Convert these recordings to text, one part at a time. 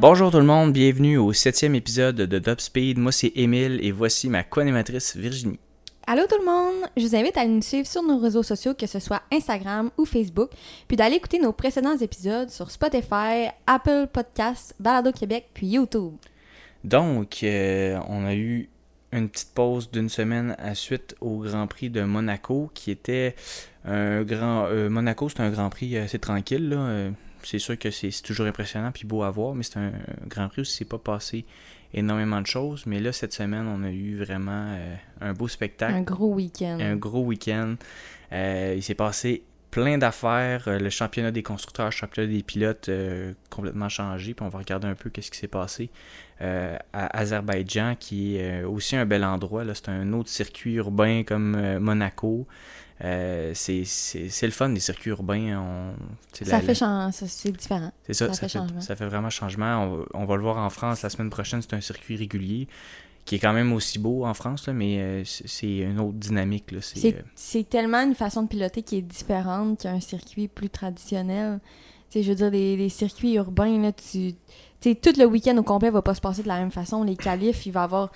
Bonjour tout le monde, bienvenue au septième épisode de Top Speed. Moi c'est Émile et voici ma co-animatrice Virginie. Allô tout le monde! Je vous invite à nous suivre sur nos réseaux sociaux, que ce soit Instagram ou Facebook, puis d'aller écouter nos précédents épisodes sur Spotify, Apple Podcasts, Balado Québec, puis YouTube. Donc, euh, on a eu une petite pause d'une semaine à suite au Grand Prix de Monaco, qui était un grand... Euh, Monaco, c'est un Grand Prix assez tranquille, là. Euh, c'est sûr que c'est toujours impressionnant puis beau à voir, mais c'est un, Grand Prix où c'est pas passé énormément de choses. Mais là, cette semaine, on a eu vraiment euh, un beau spectacle. Un gros week-end. Un gros week-end. Euh, il s'est passé plein d'affaires. Euh, le championnat des constructeurs, le championnat des pilotes complètement changé. Puis on va regarder un peu qu'est-ce qui s'est passé à Azerbaïdjan, qui est aussi un bel endroit. C'est un autre circuit urbain comme Monaco. Euh, c'est le fun des circuits urbains. On, ça fait c'est différent. C'est ça, ça, fait, ça, fait, vraiment changement. On, va le voir en France la semaine prochaine, c'est un circuit régulier qui est quand même aussi beau en France, mais euh, c'est une autre dynamique. Euh, c'est tellement une façon de piloter qui est différente qu'un circuit plus traditionnel. je veux dire, les, circuits urbains, là, tu, tout le week-end au complet va pas se passer de la même façon. Les qualifs, il va y avoir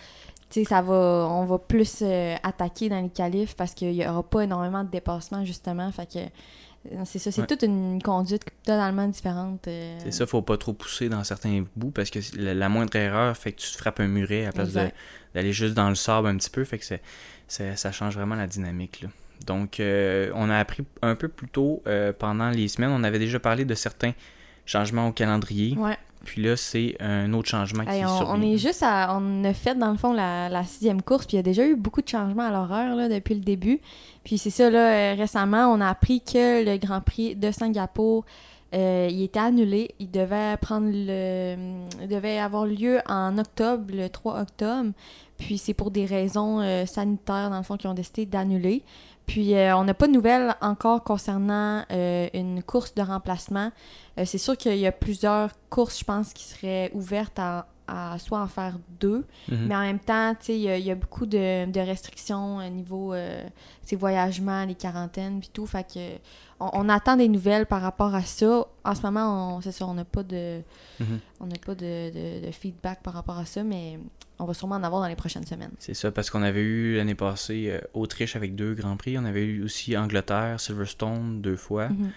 ça va, on va plus euh, attaquer dans les qualifs parce qu'il n'y aura pas énormément de dépassement, justement. Fait que c'est ça, c'est toute une conduite totalement différente. Euh. C'est ça, faut pas trop pousser dans certains bouts parce que la, moindre erreur fait que tu te frappes un muret à la place d'aller juste dans le sable un petit peu. Fait que ça change vraiment la dynamique. Donc, on a appris un peu plus tôt pendant les semaines. On avait déjà parlé de certains changements au calendrier. Ouais. Puis là, c'est un autre changement qui on, on, est juste à. On a fait, dans le fond, la, sixième course, puis il y a déjà eu beaucoup de changements à l'horreur depuis le début. Puis c'est ça, là, euh, récemment, on a appris que le Grand Prix de Singapour. Euh, il était annulé. Il devait prendre le. Devait avoir lieu en octobre, le 3 octobre. Puis c'est pour des raisons euh, sanitaires, dans le fond, qui ont décidé d'annuler. Puis on n'a pas de nouvelles encore concernant une course de remplacement. Euh, c'est sûr qu'il y a plusieurs courses, je pense, qui seraient ouvertes à, soit en faire deux, mhm. mais en même temps, il y, y, a beaucoup de, restrictions au niveau euh, ces voyagements, les quarantaines, puis tout. Fait que on, attend des nouvelles par rapport à ça. En ce moment, c'est ça, on n'a pas de mhm. on n'a pas de, feedback par rapport à ça, mais on va sûrement en avoir dans les prochaines semaines. C'est ça, parce qu'on avait eu l'année passée euh, Autriche avec deux Grands Prix, on avait eu aussi Angleterre, Silverstone deux fois. Mhm.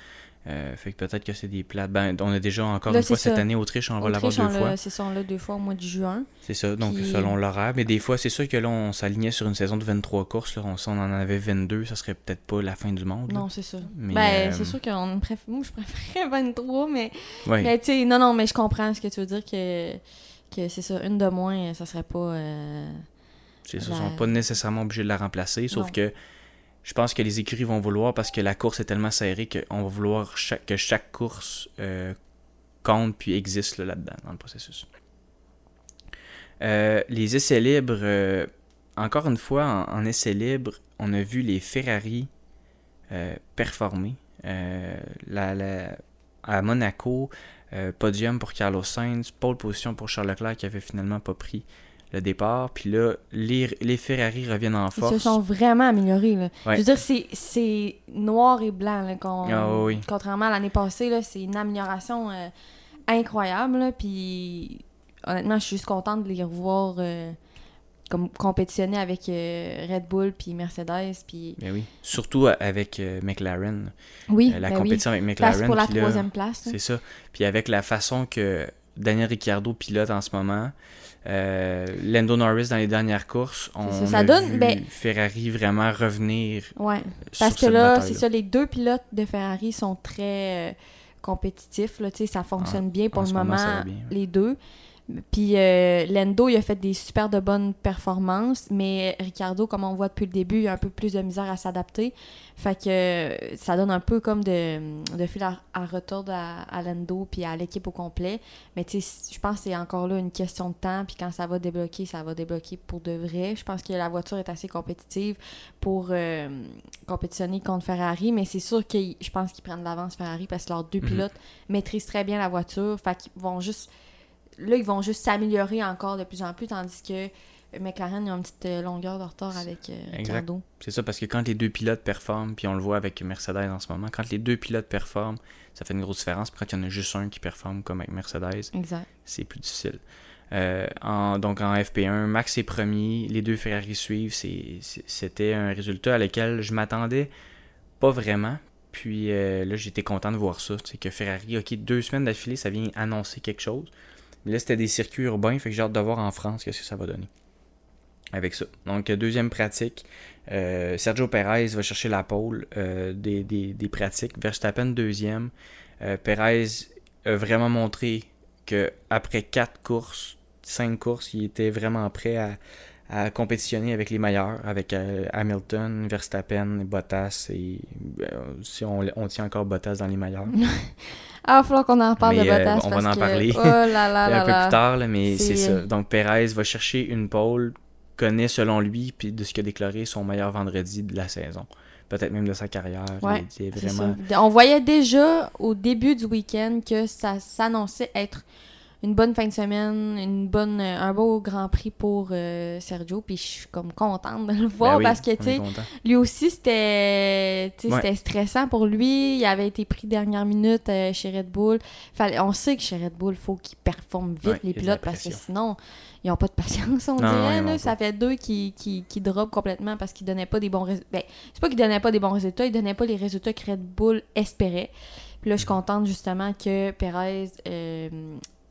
Euh, fait que peut-être que c'est des plates. Ben, on a déjà encore une fois cette année Autriche, on va l'avoir deux fois. C'est ça, on l'a deux fois au mois de juin. C'est ça, donc selon l'horaire. Mais des fois, c'est sûr que là, on s'alignait sur une saison de 23 courses. Là, on, on en avait 22, ça serait peut-être pas la fin du monde. Non, c'est ça. ben, euh, c'est sûr que préfère... moi, je préférerais 23, mais. Mais tu sais, non, non, mais je comprends ce que tu veux dire que, que c'est ça, une de moins, ça serait pas. Euh... C'est ça, sont pas nécessairement obligés de la remplacer, sauf que je pense que les écuries vont vouloir parce que la course est tellement serrée qu'on va vouloir que chaque course euh, compte puis existe là-dedans, dans le processus. Euh, les essais libres, euh, encore une fois, en, essais libres, on a vu les Ferrari performer. à Monaco, podium pour Carlos Sainz, pole position pour Charles Leclerc qui avait finalement pas pris le départ. Puis là, les, les Ferrari reviennent en force. Ils se sont vraiment améliorés. Là. Je veux dire, c'est noir et blanc. Là, ah Contrairement à l'année passée, c'est une amélioration euh, incroyable. puis honnêtement, je suis juste contente de les revoir euh, comme compétitionner avec euh, Red Bull puis Mercedes. Puis... Ben oui. Surtout avec McLaren. Oui. la ben compétition avec McLaren. Place pour la troisième place. C'est ça. Puis avec la façon que Daniel Ricciardo pilote en ce moment. Euh, Lando Norris dans les dernières courses, on ça, a vu ben, Ferrari vraiment revenir. Ouais, parce que là, c'est ça, les deux pilotes de Ferrari sont très euh, compétitifs. Là, ça fonctionne bien pour le moment, les deux. Puis euh, Lendo, il a fait des super de bonnes performances, mais Ricardo, comme on voit depuis le début, il a un peu plus de misère à s'adapter. Fait que euh, ça donne un peu comme de, de fil à, retour à, Lendo puis à l'équipe au complet. Mais tu sais, je pense que c'est encore là une question de temps. Puis quand ça va débloquer, ça va débloquer pour de vrai. Je pense que la voiture est assez compétitive pour euh, compétitionner contre Ferrari. Mais c'est sûr que je pense qu'ils prennent l'avance Ferrari parce que leurs deux mhm. pilotes maîtrisent très bien la voiture. Fait qu'ils vont juste là, ils vont juste s'améliorer encore de plus en plus, tandis que McLaren, ils ont une petite euh, longueur de retard avec euh. Ricardo. C'est ça, parce que quand les deux pilotes performent, puis on le voit avec Mercedes en ce moment, quand les deux pilotes performent, ça fait une grosse différence. Puis quand il y en a juste un qui performe, comme avec Mercedes, c'est plus difficile. Euh, en- donc en FP1, Max est premier, les deux Ferrari suivent. C'était un résultat à lequel je m'attendais pas vraiment. Puis euh, là, j'étais content de voir ça. C'est que Ferrari, ok, deux semaines d'affilée, ça vient annoncer quelque chose. Mais là, c'était des circuits urbains, fait que j'ai hâte de voir en France qu'est-ce que ça va donner. Avec ça. Donc, deuxième pratique, euh, Sergio Perez va chercher la pole euh, des, des, des pratiques. Verstappen deuxième. Euh, Perez a vraiment montré que après quatre courses, cinq courses, il était vraiment prêt à, à compétitionner avec les meilleurs, avec euh, Hamilton, Verstappen, Bottas et euh, si on, on tient encore Bottas dans les meilleurs. Ah, il va falloir qu'on en parle Mais, de euh, Bottas. on va en que- parler. Oh là là un là peu plus tard, là, mais c'est ça. Donc Perez va chercher une pole, connaît selon lui, puis de ce qu'il a déclaré, son meilleur vendredi de la saison. Peut-être même de sa carrière. Ouais, il vraiment. On voyait déjà au début du week-end que ça s'annonçait être une bonne fin de semaine, une bonne, euh, un beau Grand Prix pour euh, Sergio. Puis je suis comme contente de le voir Ben oui, parce que, tu sais, lui aussi, c'était Ouais. stressant pour lui. Il avait été pris dernière minute euh, chez Red Bull. Fallait, on sait que chez Red Bull, il faut qu'ils performent vite, Ouais, les pilotes, parce que sinon, ils n'ont pas de patience, on Non, dirait. là. Ça fait deux qui, qui, qui drop complètement parce qu'ils donnaient pas des bons résultats. Ben, c'est pas qu'ils donnaient pas des bons résultats, ils donnaient pas les résultats que Red Bull espérait. Puis là, je suis contente justement que Perez, euh,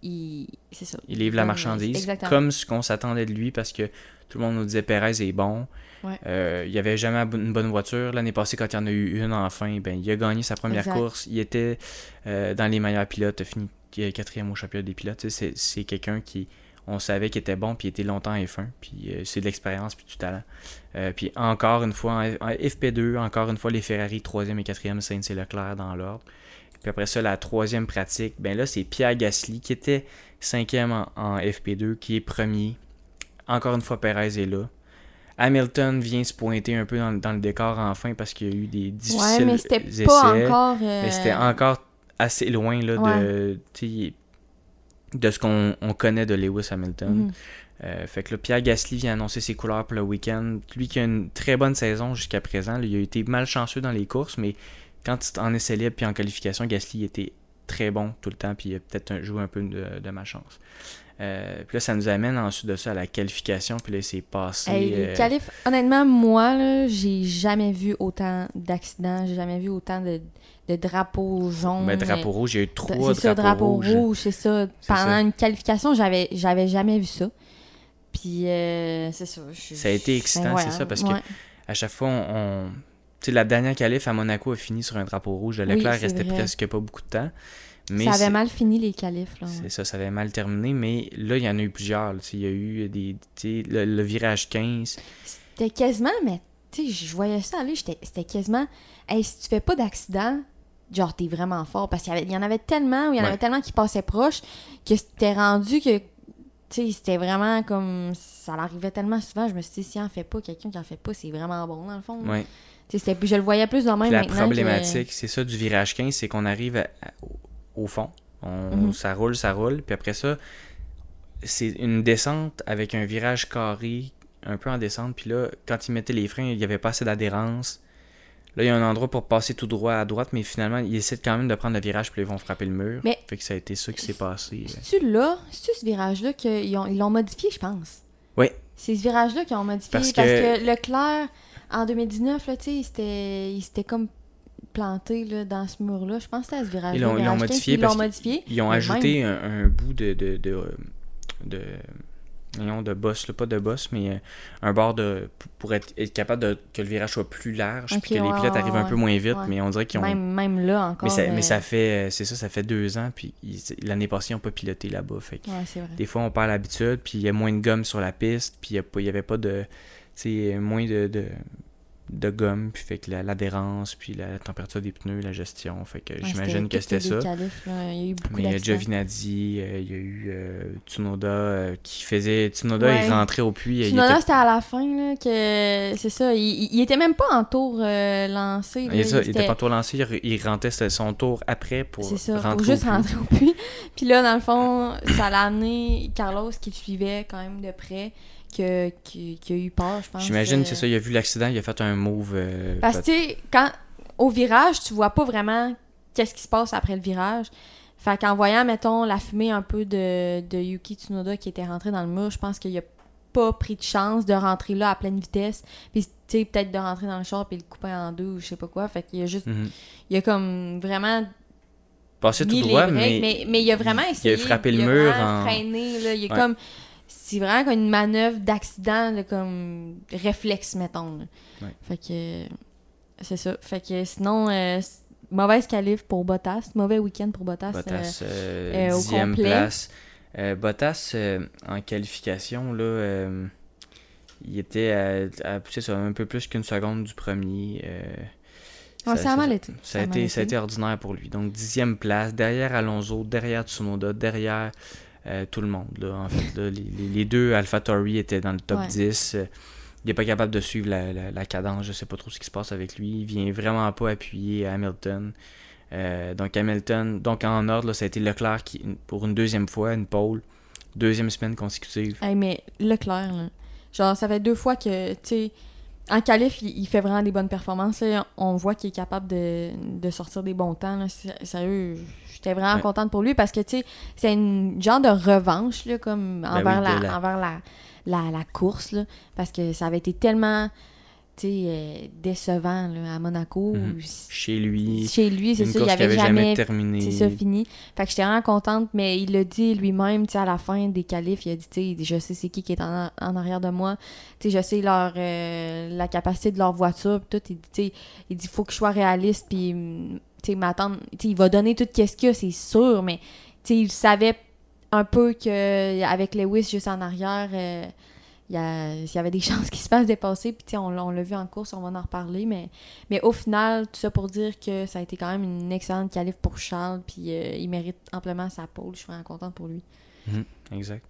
il. C'est ça. Il livre la marchandise Exactement. comme ce qu'on s'attendait de lui parce que tout le monde nous disait Perez est bon. Ouais. Euh, il avait jamais une bonne voiture. L'année passée, quand il y en a eu une enfin, ben, il a gagné sa première Exact. course. Il était euh, dans les meilleurs pilotes, a fini euh, quatrième au championnat des pilotes. C'est, c'est quelqu'un qui, on savait qu'il était bon, puis il était longtemps F1. Puis euh, c'est de l'expérience, puis du talent. Puis encore une fois, en, F- en FP2, encore une fois, les Ferrari, troisième et quatrième, Sainz et Leclerc dans l'ordre. Puis après ça, la troisième pratique, ben là, c'est Pierre Gasly qui était cinquième en, en FP2, qui est premier. Encore une fois, Perez est là. Hamilton vient se pointer un peu dans, dans le décor enfin parce qu'il y a eu des difficiles Ouais, mais c'était essais. pas encore. euh, Mais c'était encore assez loin là, de, de ce qu'on on connaît de Lewis Hamilton. mhm. Euh, fait que là, Pierre Gasly vient annoncer ses couleurs pour le week-end. Lui qui a une très bonne saison jusqu'à présent. là, il a été malchanceux dans les courses, mais quand en essai libre puis en qualification, Gasly était très bon tout le temps, puis il a peut-être joué un peu de, de malchance. Euh, puis là, ça nous amène ensuite de ça à la qualification, puis là, c'est passé. Hey, euh, honnêtement, moi, j'ai jamais vu autant d'accidents, j'ai jamais vu autant de, de drapeaux jaunes. ben, drapeau rouge, il y a eu euh, trois C'est ça, drapeaux drapeau rouges. rouge, c'est ça. Pendant ça. une qualification, j'avais j'avais jamais vu ça. Puis, euh, c'est ça. Ça a été excitant, ben, c'est ça, parce que ouais. À chaque fois, on. Sais, la dernière qualif à Monaco a fini sur un drapeau rouge. Le Oui, Leclerc c'est restait vrai. presque pas beaucoup de temps. Mais ça avait mal fini les qualifs. Là, C'est ça, ça avait mal terminé, mais là, il y en a eu plusieurs. Il y a eu des, le, le virage 15. C'était quasiment, mais tu sais, je voyais ça aller, c'était quasiment, hey, si tu fais pas d'accident, genre, t'es vraiment fort. Parce qu'il y, y en avait tellement, ou il y en Ouais. avait tellement qui passaient proche, que c'était rendu que, tu sais, c'était vraiment comme, ça l'arrivait tellement souvent, je me suis dit, si en fait pas, quelqu'un qui en fait pas, c'est vraiment bon, dans le fond. Ouais. Je le voyais plus dans même la maintenant que- problématique, c'est ça du virage 15, c'est qu'on arrive à- à- au fond. On, Mhm. Ça roule, ça roule. Puis après ça, c'est une descente avec un virage carré, un peu en descente. Puis là, quand ils mettaient les freins, il n'y avait pas assez d'adhérence. Là, il y a un endroit pour passer tout droit à droite, mais finalement, ils essaient quand même de prendre le virage, puis ils vont frapper le mur. Mais- Fait que ça a été ça qui s'est passé. C'est-tu là, c'est-tu ce virage-là qu'ils ont- ils l'ont modifié, je pense? Oui. C'est ce virage-là qu'ils ont modifié. Parce Parce que- que, Leclerc, en 2019, là, tu sais, il s'était- comme planté là, dans ce mur-là. Je pense que c'était à ce virage-là. Ils l'ont- ils l'ont virage 15, modifié Ils l'ont modifié. Ils ont ajouté un, un bout de. de, de, de, voyons, de boss, là, pas de boss, mais euh, un bord de, pour être, être capable de que le virage soit plus large, puis que les pilotes ouais, arrivent un peu moins vite, Ouais. mais on dirait qu'ils ont. Même, même là encore. mais, ça, euh, mais ça fait, euh, c'est ça, ça fait deux ans, puis l'année passée, ils n'ont pas piloté là-bas. Fait vrai. des fois, on perd l'habitude, puis il y a moins de gomme sur la piste, puis il n'y avait pas de. Sais, moins de. de de gomme, puis fait que la- l'adhérence, puis la température des pneus, la gestion. Fait que Ouais, j'imagine que c'était ça. là. Il y a eu beaucoup Mais il y a. Giovinazzi, euh, il y a eu euh, Tsunoda euh, qui faisait. Tsunoda, Ouais. il rentrait au puits. Tsunoda, était- c'était à la fin, là, que c'est ça. Il, il- était même pas en tour euh, lancé. là. il, est ça, il était- pas tour lancé, il, il rentrait son tour après pour ça, rentrer pour juste au rentrer au puits. Puis là, dans le fond, ça l'a amené Carlos qui le suivait quand même de près, que- qui, qui a eu peur, je pense. J'imagine, euh, c'est ça, il a vu l'accident, il a fait un move. euh, Parce que, quand, au virage, tu vois pas vraiment qu'est-ce qui se passe après le virage. Fait qu'en voyant, mettons, la fumée un peu de, de Yuki Tsunoda qui était rentré dans le mur, je pense qu'il a pas pris de chance de rentrer là à pleine vitesse. Puis, tu sais, peut-être de rentrer dans le char puis le couper en deux ou je sais pas quoi. Fait qu'il a juste. mhm. Il a comme vraiment Passé tout droit, breaks, mais, mais, mais il a vraiment il a essayé. frappé le il a mur en- freiné, là. Il Ouais. comme. C'est vraiment comme une manœuvre d'accident, comme réflexe, mettons. là. Ouais. Fait que. C'est ça. Fait que sinon, euh, mauvaise qualif pour Bottas. Mauvais week-end pour Bottas. euh, Bottas, euh, euh, au dixième complet. place. Euh, Bottas, euh, en qualification, là, il était à, à- ça, un peu plus qu'une seconde du premier. Ah, ça a mal été. Ça a, Ça été, ça a été ordinaire pour lui. Donc, dixième place, derrière Alonso, derrière Tsunoda, derrière euh, tout le monde. Là, en fait, là, les, les- deux AlphaTauri étaient dans le top Ouais. 10. euh, il n'est pas capable de suivre la, la- la cadence. Je sais pas trop ce qui se passe avec lui. Il vient vraiment pas appuyer Hamilton. Euh, donc, Hamilton, donc en ordre, là, ça a été Leclerc qui, pour une deuxième fois, une pole. Deuxième semaine consécutive. Hey, mais Leclerc, là, genre, ça fait deux fois que, tu sais, en qualif, il, il fait vraiment des bonnes performances. là. On voit qu'il est capable de, de sortir des bons temps. Là. S- Sérieux, j'étais vraiment Ouais. contente pour lui parce que, tu sais, c'est une genre de revanche, là, comme Ben envers, oui, la, envers la, la, la course, là, parce que ça avait été tellement, euh, décevant, là, à Monaco. Mhm. Chez lui, Chez lui, c'est ça, il avait avait jamais jamais terminé. c'est ça, fini. Fait que j'étais vraiment contente, mais il l'a dit lui-même, à la fin des qualifs, il a dit, je sais c'est qui qui est en, en arrière de moi, tu sais, je sais leur, euh, la capacité de leur voiture, tout, il dit, il dit, faut que je sois réaliste, puis, hum, tu sais, m'attendre, il va donner tout ce qu'il y a, c'est sûr, mais, tu il savait un peu que avec Lewis juste en arrière, euh, il y, a- il y avait des chances qu'il se fasse dépasser. Puis, on, l'a- on l'a vu en course, on va en reparler. Mais, mais au final, tout ça pour dire que ça a été quand même une excellente qualif pour Charles. Puis, euh, il mérite amplement sa pole. Je suis vraiment contente pour lui. Exact.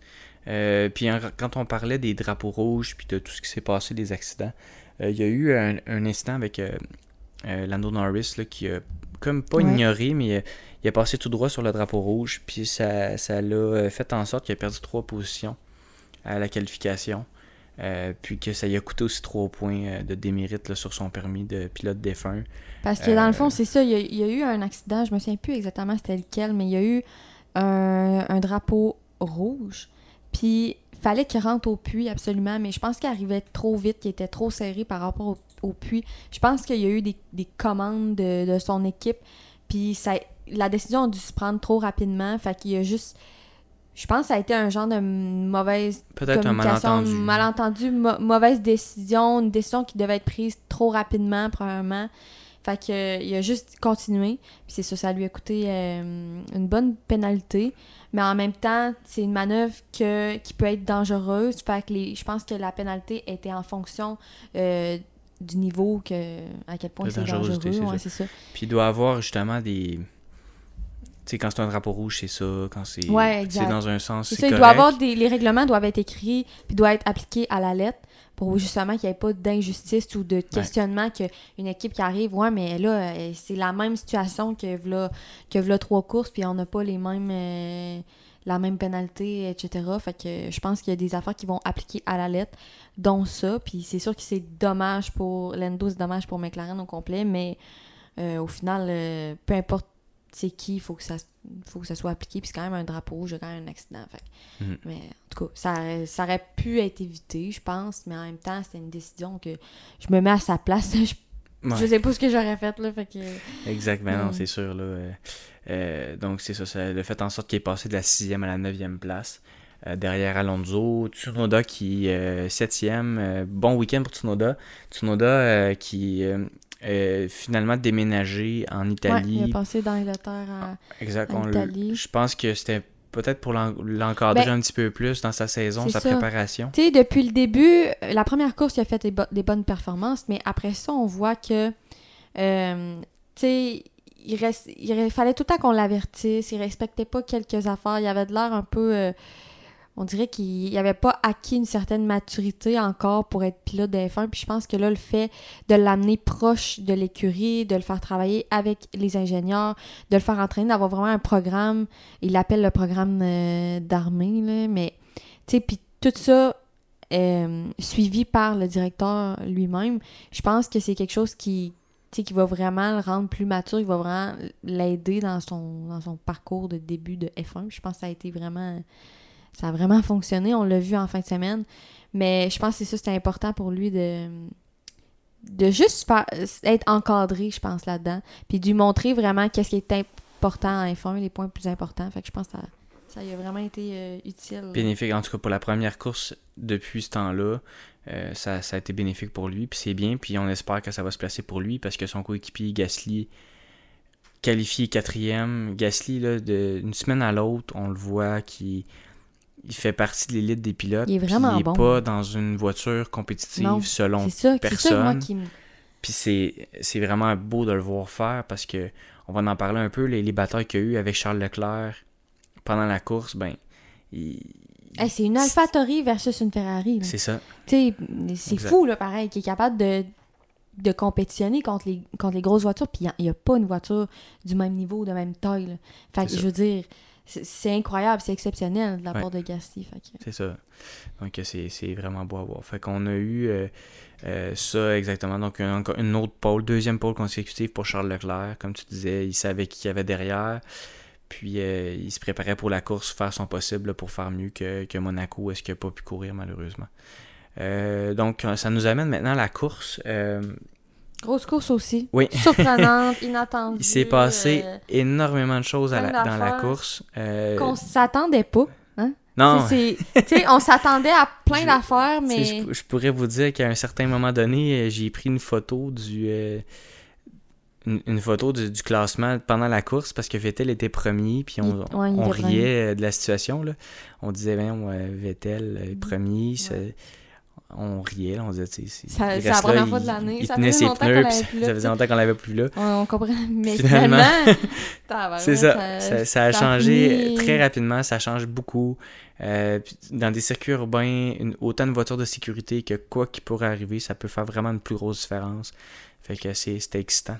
Euh, puis en- quand on parlait des drapeaux rouges puis de tout ce qui s'est passé, des accidents, euh, il y a eu un, un incident avec Lando Norris là, qui a comme pas Ouais. ignoré, mais il a passé tout droit sur le drapeau rouge, puis ça, l'a fait en sorte qu'il a perdu trois positions à la qualification. Euh, puis que ça lui a coûté aussi trois points euh, de démérite là, sur son permis de pilote défunt. Parce que dans Euh, le fond, c'est ça. Il y, a, il y a eu un accident. Je me souviens plus exactement c'était lequel, mais il y a eu un, un drapeau rouge. Puis, fallait qu'il rentre au puits absolument. Mais je pense qu'il arrivait trop vite, qu'il était trop serré par rapport au, au puits. Je pense qu'il y a eu des, des commandes de, de son équipe. Puis, ça, la décision a dû se prendre trop rapidement. Fait qu'il y a juste. Je pense que ça a été un genre de mauvaise Peut-être un malentendu. malentendu, mauvaise décision, une décision qui devait être prise trop rapidement, probablement. Fait que, euh, il a juste continué. Puis c'est ça, ça lui a coûté euh, une bonne pénalité. Mais en même temps, c'est une manœuvre que, qui peut être dangereuse. Fait que les, je pense que la pénalité était en fonction euh, du niveau que à quel point c'est dangereux. Ouais, ça. Puis il doit avoir justement des. Tu sais, quand c'est un drapeau rouge, c'est ça. Quand c'est Ouais, dans un sens, C'est ça, il correct. doit avoir des, les règlements doivent être écrits puis doivent être appliqués à la lettre pour justement qu'il n'y ait pas d'injustice ou de questionnement qu'une équipe qui arrive, ouais, mais là, euh, c'est la même situation que v'là, que v'là trois courses puis on n'a pas les mêmes euh, la même pénalité, etc. Fait que je pense qu'il y a des affaires qui vont appliquer à la lettre, dont ça, puis c'est sûr que c'est dommage pour Lando, c'est dommage pour McLaren au complet, mais euh, au final, euh, peu importe c'est qui, il faut que ça faut que ça soit appliqué, puis c'est quand même un drapeau rouge, il y a quand même un accident. Fait Mhm. Mais en tout cas, ça, ça aurait pu être évité, je pense, mais en même temps, c'était une décision que je me mets à sa place. je, Ouais. je sais pas ce que j'aurais fait, là, fait que... Exact, non, Mm. c'est sûr. Là, euh, euh, donc, c'est ça, ça a fait en sorte qu'il est passé de la sixième à la neuvième place. euh, derrière Alonso, Tsunoda qui est septième. euh, bon week-end pour Tsunoda. Tsunoda qui euh, finalement déménagé en Ouais, Italie. il a passé d'Angleterre à... exact. en on le- Italie. Je pense que c'était peut-être pour l'en- l'encadrer Ben, un petit peu plus dans sa saison, sa ça. préparation. Tu sais, depuis le début, la première course, il a fait des, bo- des bonnes performances, mais après ça, on voit que, euh, tu sais, il, reste, il fallait tout le temps qu'on l'avertisse, il respectait pas quelques affaires, il avait de l'air un peu... euh, on dirait qu'il n'avait pas acquis une certaine maturité encore pour être pilote de F1. Puis je pense que là, le fait de l'amener proche de l'écurie, de le faire travailler avec les ingénieurs, de le faire entraîner, d'avoir vraiment un programme, il l'appelle le programme euh, d'armée, mais tu sais, puis tout ça euh, suivi par le directeur lui-même, je pense que c'est quelque chose qui, qui va vraiment le rendre plus mature, qui va vraiment l'aider dans son, dans son parcours de début de F1. Je pense que ça a été vraiment ça a vraiment fonctionné. On l'a vu en fin de semaine. Mais je pense que c'est ça, c'était important pour lui de, de juste être encadré, je pense, là-dedans. Puis de lui montrer vraiment qu'est-ce qui est important en F1, les points plus importants. Fait que je pense que ça, ça a vraiment été euh, utile. Bénéfique, en tout cas pour la première course depuis ce temps-là, euh, ça, ça a été bénéfique pour lui, puis c'est bien, puis on espère que ça va se placer pour lui parce que son coéquipier Gasly qualifié quatrième. Gasly, là, d'une semaine à l'autre, on le voit qui il fait partie de l'élite des pilotes. Il est vraiment il est bon. pas dans une voiture compétitive Non, selon C'est ça, c'est ça, moi, personne. qui me... Puis c'est c'est vraiment beau de le voir faire parce que on va en parler un peu, les, les batailles qu'il y a eu avec Charles Leclerc pendant la course, ben il- Hey, c'est une AlphaTauri versus une Ferrari. c'est ça. Tu sais, c'est fou, là, pareil, qui est capable de, de compétitionner contre les, contre les grosses voitures, puis il n'y a, pas une voiture du même niveau, de même taille. là. Fait que, C'est je veux dire, c'est incroyable, c'est exceptionnel de la Ouais. part de Gasly. Que- C'est ça. Donc c'est c'est vraiment beau à voir. Fait qu'on a eu euh, euh, ça exactement. Donc un- encore une autre pole, deuxième pole consécutive pour Charles Leclerc. Comme tu disais, il savait qui il y avait derrière. Puis euh, il se préparait pour la course, faire son possible là, pour faire mieux que, que Monaco, est-ce qu'il n'a pas pu courir malheureusement. Euh, donc ça nous amène maintenant à la course. Grosse course aussi. oui. Surprenante, inattendue. Il s'est passé euh, énormément de choses à plein la- dans la course. Euh, qu'on s'attendait pas. non, C'est- c'est- tu sais, on s'attendait à plein Je- d'affaires, mais. Je, pou- je pourrais vous dire qu'à un certain moment donné, euh, j'ai pris une photo du. euh, une, une photo du, du classement pendant la course parce que Vettel était premier, puis on, Il- ouais, il on riait de la situation. Là. On disait, ben, ouais, Vettel euh, premier, on riait, là, on disait, tu sais, c'est Ça- la première fois de l'année, ça tenait faisait longtemps qu'on pneus, l'avait puis plus ça là, faisait longtemps qu'on l'avait plus là. On, comprend. Mais Finalement- C'est ça. Ça, ça a changé très rapidement, ça change beaucoup. Euh, dans des circuits urbains, une- autant de voitures de sécurité que quoi qui pourrait arriver, ça peut faire vraiment une plus grosse différence. Fait que c'est- c'était excitant.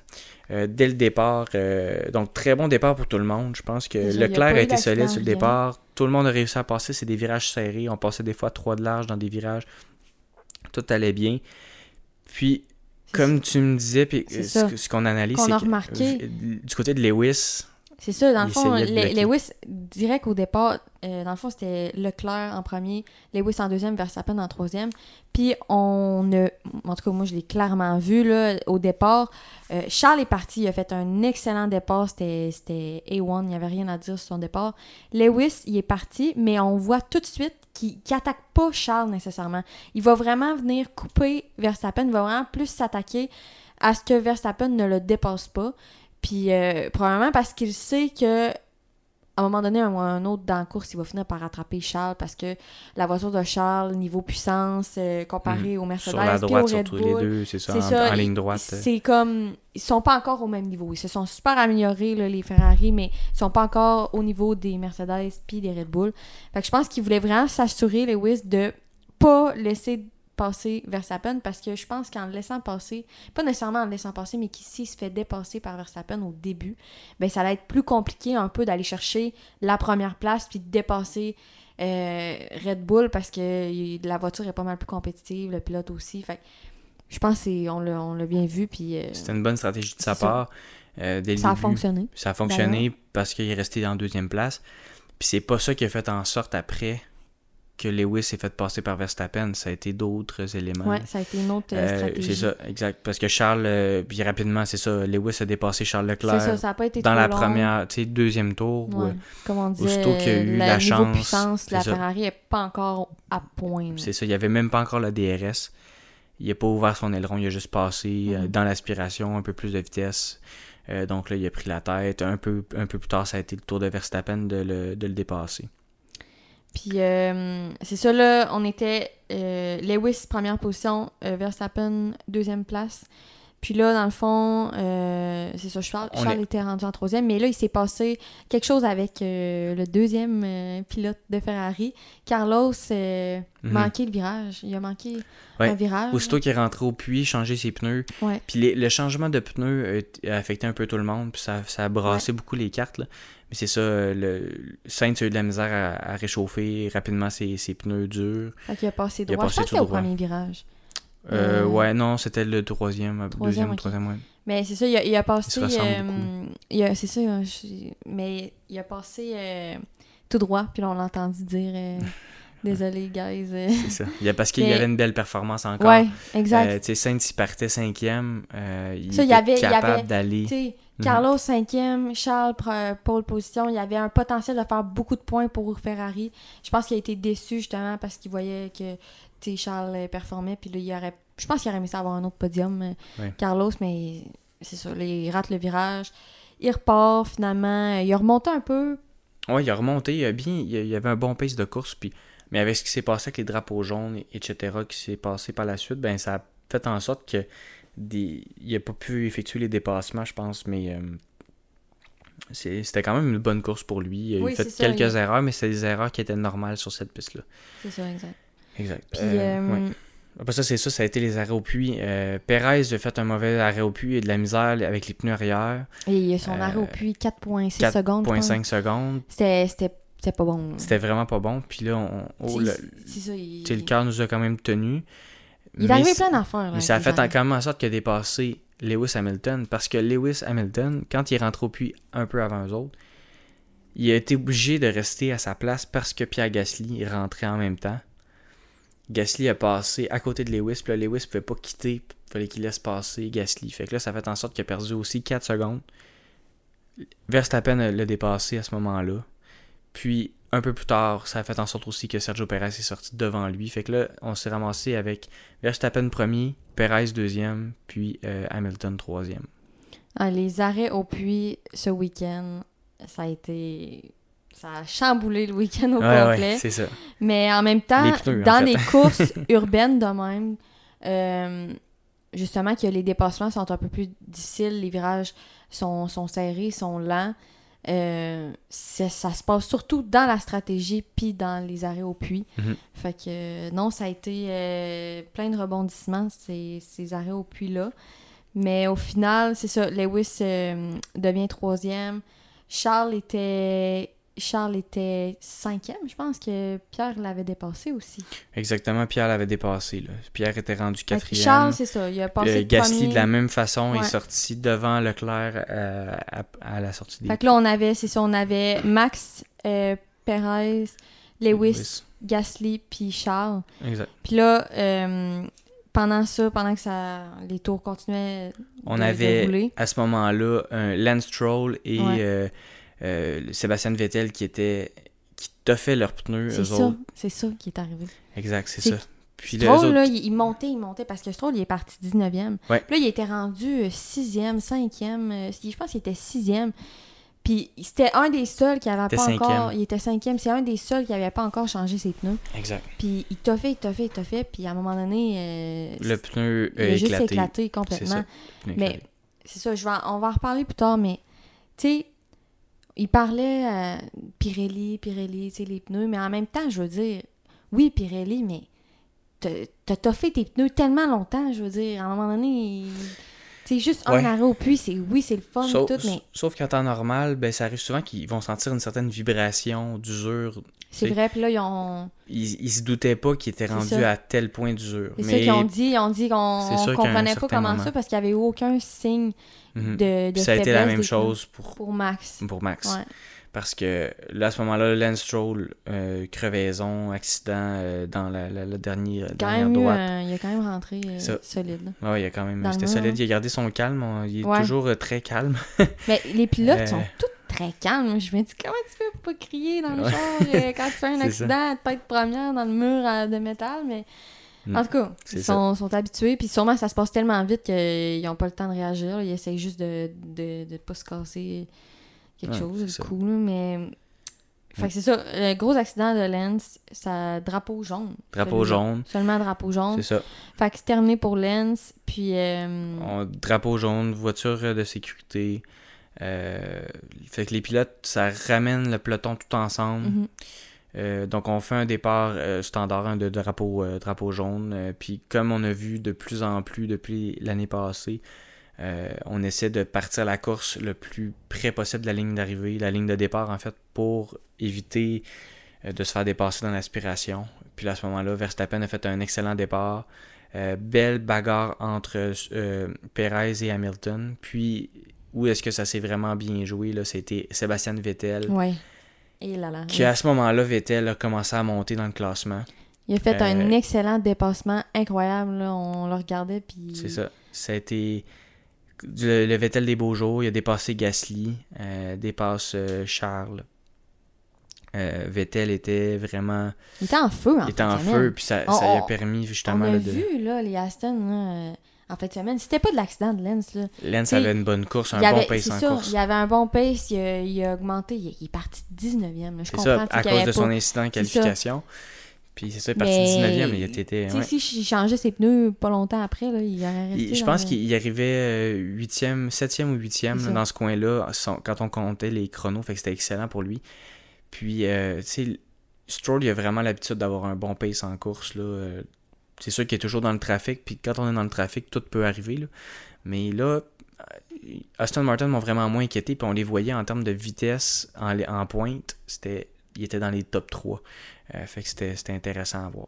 Euh, dès le départ, euh, donc très bon départ pour tout le monde. Je pense que ça, a Leclerc a eu été solide sur le départ. Tout le monde a réussi à passer. C'est des virages serrés. On passait des fois trois de large dans des virages. Tout allait bien. Puis, comme tu me disais, puis euh, ce, qu'on analyse, c'est remarqué. euh, du côté de Lewis, C'est ça, dans le fond, Le-. Lewis, direct au départ, euh, dans le fond, c'était Leclerc en premier, Lewis en deuxième, Verstappen en troisième. Puis on a, en tout cas, moi, je l'ai clairement vu, là, au départ. Euh, Charles est parti, il a fait un excellent départ, c'était A1, il n'y avait rien à dire sur son départ. Lewis, il est parti, mais on voit tout de suite qu'il n'attaque pas Charles nécessairement. Il va vraiment venir couper Verstappen, il va vraiment plus s'attaquer à ce que Verstappen ne le dépasse pas. Puis euh, probablement parce qu'il sait que à un moment donné, un, un autre dans la course, il va finir par rattraper Charles parce que la voiture de Charles, niveau puissance, euh, comparé au Mercedes, sur la puis droite, au Red surtout les deux, c'est ça, en, ça, en ligne droite. c'est comme ils sont pas encore au même niveau. Ils se sont super améliorés là, les Ferrari, mais ils sont pas encore au niveau des Mercedes puis des Red Bull. Fait que je pense qu'ils voulaient vraiment s'assurer Lewis de pas laisser passer Verstappen parce que je pense qu'en le laissant passer, pas nécessairement en le laissant passer, mais qu'ici se fait dépasser par Verstappen au début, ben ça va être plus compliqué un peu d'aller chercher la première place puis de dépasser euh, Red Bull parce que la voiture est pas mal plus compétitive, le pilote aussi. Fait je pense qu'on l'a on l'a bien vu puis euh, C'était une bonne stratégie de sa ça. part. euh, dès le ça a fonctionné. Ça a fonctionné parce qu'il est resté en deuxième place. Puis c'est pas ça qui a fait en sorte après que Lewis s'est fait passer par Verstappen. Ça a été d'autres éléments. Ouais, ça a été une autre euh, Euh, stratégie. c'est ça, exact. Parce que Charles, euh, puis rapidement, c'est ça, Lewis a dépassé Charles C'est Leclerc ça, ça a pas été dans la long. première, tu sais, deuxième tour. où, Ouais. euh, Comme on aussitôt qu'il y a eu la chance, puissance, la c'est ça. Ferrari est pas encore à point. C'est ça, il n'y avait même pas encore le DRS. Il n'a pas ouvert son aileron, il a juste passé Mhm. dans l'aspiration, un peu plus de vitesse. Euh, donc là, il a pris la tête. Un peu, un peu plus tard, ça a été le tour de Verstappen de le, de le dépasser. Puis euh, c'est ça, là, on était euh, Lewis, première position, euh, Verstappen, deuxième place. Puis là, dans le fond, euh, c'est ça, Charles, Charles est- était rendu en troisième. Mais là, il s'est passé quelque chose avec euh, le deuxième euh, pilote de Ferrari. Carlos Mhm. manqué le virage. Il a manqué Ouais. un virage. Aussitôt qu'il est rentré au puits, changé ses pneus. Ouais. Puis les- le changement de pneus a affecté un peu tout le monde. Puis ça, ça a brassé beaucoup les cartes. là. Mais c'est ça, le Sainz a eu de la misère à, à réchauffer rapidement ses, ses pneus durs. Fait qu'il a passé Il a droit. passé Je pense tout que c'était au droit. premier virage. Euh, Euh, Ouais, non, c'était le troisième, euh, troisième, deuxième, ok. troisième, ouais. Mais c'est ça, il a, il a passé. euh, il a- c'est ça, je- mais il a passé euh, tout droit, puis là, on l'a entendu dire euh, Désolé, guys. euh. C'est ça. Il a, parce qu'il y avait une belle performance encore. Ouais, exact. Euh, tu sais, Sainz, il partait cinquième. euh, il Ça, il y était avait- capable d'aller. Tu sais, Mhm. Carlos 5e, Charles pole position, il y avait un potentiel de faire beaucoup de points pour Ferrari. Je pense qu'il a été déçu justement parce qu'il voyait que Charles euh, performait, puis là, il aurait, je pense qu'il aurait aimé ça avoir un autre podium, euh, Ouais. Carlos, mais c'est ça, là, il rate le virage. Il repart finalement, il a remonté un peu, Ouais, il a remonté, il a bien, il y avait un bon pace de course, puis mais avec ce qui s'est passé avec les drapeaux jaunes, etc., qui s'est passé par la suite, ben ça a fait en sorte que des, il n'a pas pu effectuer les dépassements, je pense, mais euh, c'était quand même une bonne course pour lui. Il a Oui, fait ça, quelques il- erreurs, mais c'est des erreurs qui étaient normales sur cette piste-là. c'est ça, exact. Exact. Puis, Euh, euh, ouais. Après ça, c'est ça, ça a été les arrêts au puits. Euh, Perez a fait un mauvais arrêt au puits et de la misère avec les pneus arrière. et il a son euh, arrêt au puits 4.6 secondes. je pense. 0.5 secondes. C'était, pas bon. C'était vraiment pas bon. Puis là, on, oh, le, ça, il, le cœur nous a quand même tenus. il est Mais arrivé plein d'affaires. Mais avec ça a fait quand même en sorte qu'il a dépassé Lewis Hamilton. Parce que Lewis Hamilton, quand il est rentré au puits un peu avant eux autres, il a été obligé de rester à sa place parce que Pierre Gasly rentré en même temps. Gasly a passé à côté de Lewis, puis là, Lewis pouvait pas quitter, fallait qu'il laisse passer Gasly. Fait que là, ça fait en sorte qu'il a perdu aussi 4 secondes. Verstappen l'a dépassé à ce moment-là. Puis, un peu plus tard, ça a fait en sorte aussi que Sergio Perez est sorti devant lui. Fait que là, on s'est ramassé avec Verstappen premier, Perez deuxième, puis euh, Hamilton troisième. Ah, les arrêts au puits ce week-end, ça a été. Ça a chamboulé le week-end au Ouais, complet. ouais, c'est ça. Mais en même temps, Les pneus, en dans fait. des courses urbaines de même, euh, justement, que les dépassements sont un peu plus difficiles, les virages sont, sont serrés, sont lents. euh, ça se passe surtout dans la stratégie puis dans les arrêts au puits. Mhm. Fait que non, ça a été euh, plein de rebondissements, ces, ces arrêts au puits-là. Mais au final, c'est ça, Lewis devient troisième. Charles était Charles était cinquième. Je pense que Pierre l'avait dépassé aussi. Exactement, Pierre l'avait dépassé. Là. Pierre était rendu quatrième. Charles, c'est ça. Il a passé Euh, le Gasly, premier. de la même façon, Ouais. est sorti devant Leclerc euh, à, à la sortie des Fait que là, on avait, c'est ça, on avait Max, euh, Perez, Lewis, Gasly, puis Charles. Exact. Puis là, euh, pendant ça, pendant que ça, les tours continuaient On de avait rouler. à ce moment-là un Lance Stroll et Ouais. Euh, euh, Sébastien Vettel qui étaient qui toffaient leurs pneus C'est ça, autres. c'est ça qui est arrivé. Exact, c'est ça. Puis Stroll, autres- là, il, montait, il montait, parce que Stroll, il est parti 19e. Ouais. Puis là, il était rendu 6e, 5e, euh, je pense qu'il était 6e. Puis c'était un des seuls qui avait était pas encore... cinquième. Il était 5e, c'est un des seuls qui avait pas encore changé ses pneus. Exact. Puis il toffait, il toffait, il toffait, puis à un moment donné, euh, Le pneu il a a juste éclaté. éclaté complètement. ça. Mais éclaté. c'est ça, je vais, on va en reparler plus tard, mais tu sais, il parlait à Pirelli, Pirelli, tu sais, les pneus, mais en même temps, je veux dire, oui, Pirelli, mais t'as- toffé tes pneus tellement longtemps, je veux dire, à un moment donné, sais, juste Ouais. un arrêt au puits, c'est oui, c'est le fun, Sauf, tout, mais sauf qu'en temps normal, ben, ça arrive souvent qu'ils vont sentir une certaine vibration d'usure. c'est c'est- vrai, puis là, ils ont. Ils, ils se doutaient pas qu'ils étaient C'est rendus ça. à tel point d'usure. C'est ça Mais qu'ils ont dit, ils ont dit qu'on C'est comprenait pas comment moment- ça parce qu'il n'y avait aucun signe Mhm. de, de ça a été la même chose pour, pour Max. pour Max. Ouais. Parce que là, à ce moment-là, Lance Stroll, euh, crevaison, accident euh, dans la, la, la dernière, Quand dernière même eu droite. un- il a quand même rentré euh, Ça. solide. là. Ouais, il a quand même. C'était solide. Il a gardé son calme. on- Il est Ouais. toujours euh, très calme. Mais les pilotes Euh. sont tous très calmes. Je me dis, comment tu fais pour pas crier dans le Ouais. euh, quand tu fais un accident, tête première dans le mur euh, de métal? Mais Mm. En tout cas, ils sont, sont habitués, puis sûrement ça se passe tellement vite qu'ils n'ont pas le temps de réagir. Ils essayent juste de de, de pas se casser quelque chose, là, mais... Fait que c'est ça, le gros accident de Lens, ça drapeau jaune. Drapeau jaune, Seulement drapeau jaune. c'est ça. Fait que c'est terminé pour Lens, puis... euh, On- drapeau jaune, voiture de sécurité. Euh, fait que les pilotes, ça ramène le peloton tout ensemble. mhm. Euh, donc on fait un départ standard hein, de drapeau, drapeau jaune. Puis comme on a vu de plus en plus depuis l'année passée, euh, on essaie de partir la course le plus près possible de la ligne d'arrivée, la ligne de départ en fait, pour éviter euh, de se faire dépasser dans l'aspiration. Puis à ce moment-là, Verstappen a fait un excellent départ. Euh, belle bagarre entre euh, Perez et Hamilton. Puis où est-ce que ça s'est vraiment bien joué là, C'était Sébastien Vettel. Ouais. Et là là. Qui à ce moment-là, Vettel a commencé à monter dans le classement. Il a fait un excellent dépassement incroyable. Là. On le regardait. Puis... C'est ça. Ça a été le, le Vettel des beaux jours. Il a dépassé Gasly, euh, dépasse euh, Charles. Euh, Vettel était vraiment Il était en feu. En il était en feu, puis ça, On- ça lui a on- permis On justement a là, de. vu là, les Aston là, euh, en de semaine. C'était pas de l'accident de Lens. Là. T'sais, avait une bonne course, un bon pace en ça, course. Il avait un bon pace. Il a, il a augmenté. Il, il est parti 19e. là. Je C'est comprends. ça, à cause avait de son pas- incident de C'est ça. Puis c'est ça, il est parti Mais- 19e, mais il était. Tu sais, ouais. si il changeait ses pneus pas longtemps après, là, il aurait resté. Il- je pense le- qu'il il arrivait 8e, 7e ou 8e C'est là, ça. dans ce coin-là quand on comptait les chronos. Fait que c'était excellent pour lui. Puis, euh, tu sais, Stroll, il a vraiment l'habitude d'avoir un bon pace en course. Là. Euh, C'est sûr qu'il est toujours dans le trafic. Puis quand on est dans le trafic, tout peut arriver. là. Mais là, euh, Aston Martin m'ont vraiment moins inquiété. Puis on les voyait en termes de vitesse en, en pointe. C'était, il était dans les top 3. Euh, fait que c'était, c'était intéressant à voir.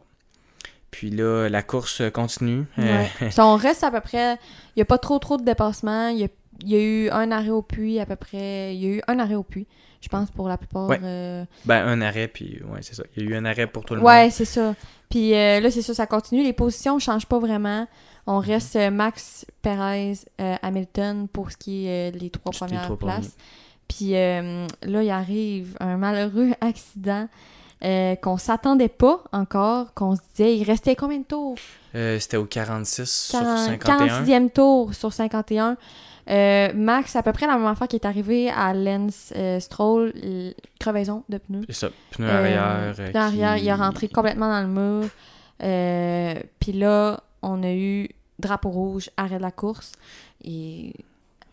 Puis là, la course continue. Euh, Ouais. On reste à peu près. Il n'y a pas trop trop de dépassements. Il y a, il y a eu un arrêt au puits à peu près. Il y a eu un arrêt au puits, je pense, pour la plupart. Ouais. euh, Ben, un arrêt, puis ouais, c'est ça. Il y a eu un arrêt pour tout le monde. Ouais, c'est ça. Puis euh, là, c'est ça, ça continue. Les positions ne changent pas vraiment. Mhm. On reste euh, Max, Perez, euh, Hamilton pour ce qui est les trois les premières trois places. Puis euh, là, il arrive un malheureux accident euh, qu'on s'attendait pas encore, qu'on se disait, il restait combien de tours? Euh, C'était au 46 40 sur 51. 46e tour sur 51. Euh, Max, à peu près la même affaire qui est arrivé à euh, Stroll, crevaison de pneus. C'est ça. Pneu arrière. arrière, il est rentré complètement dans le mur. Puis là, on a eu drapeau rouge, arrêt de la course. Et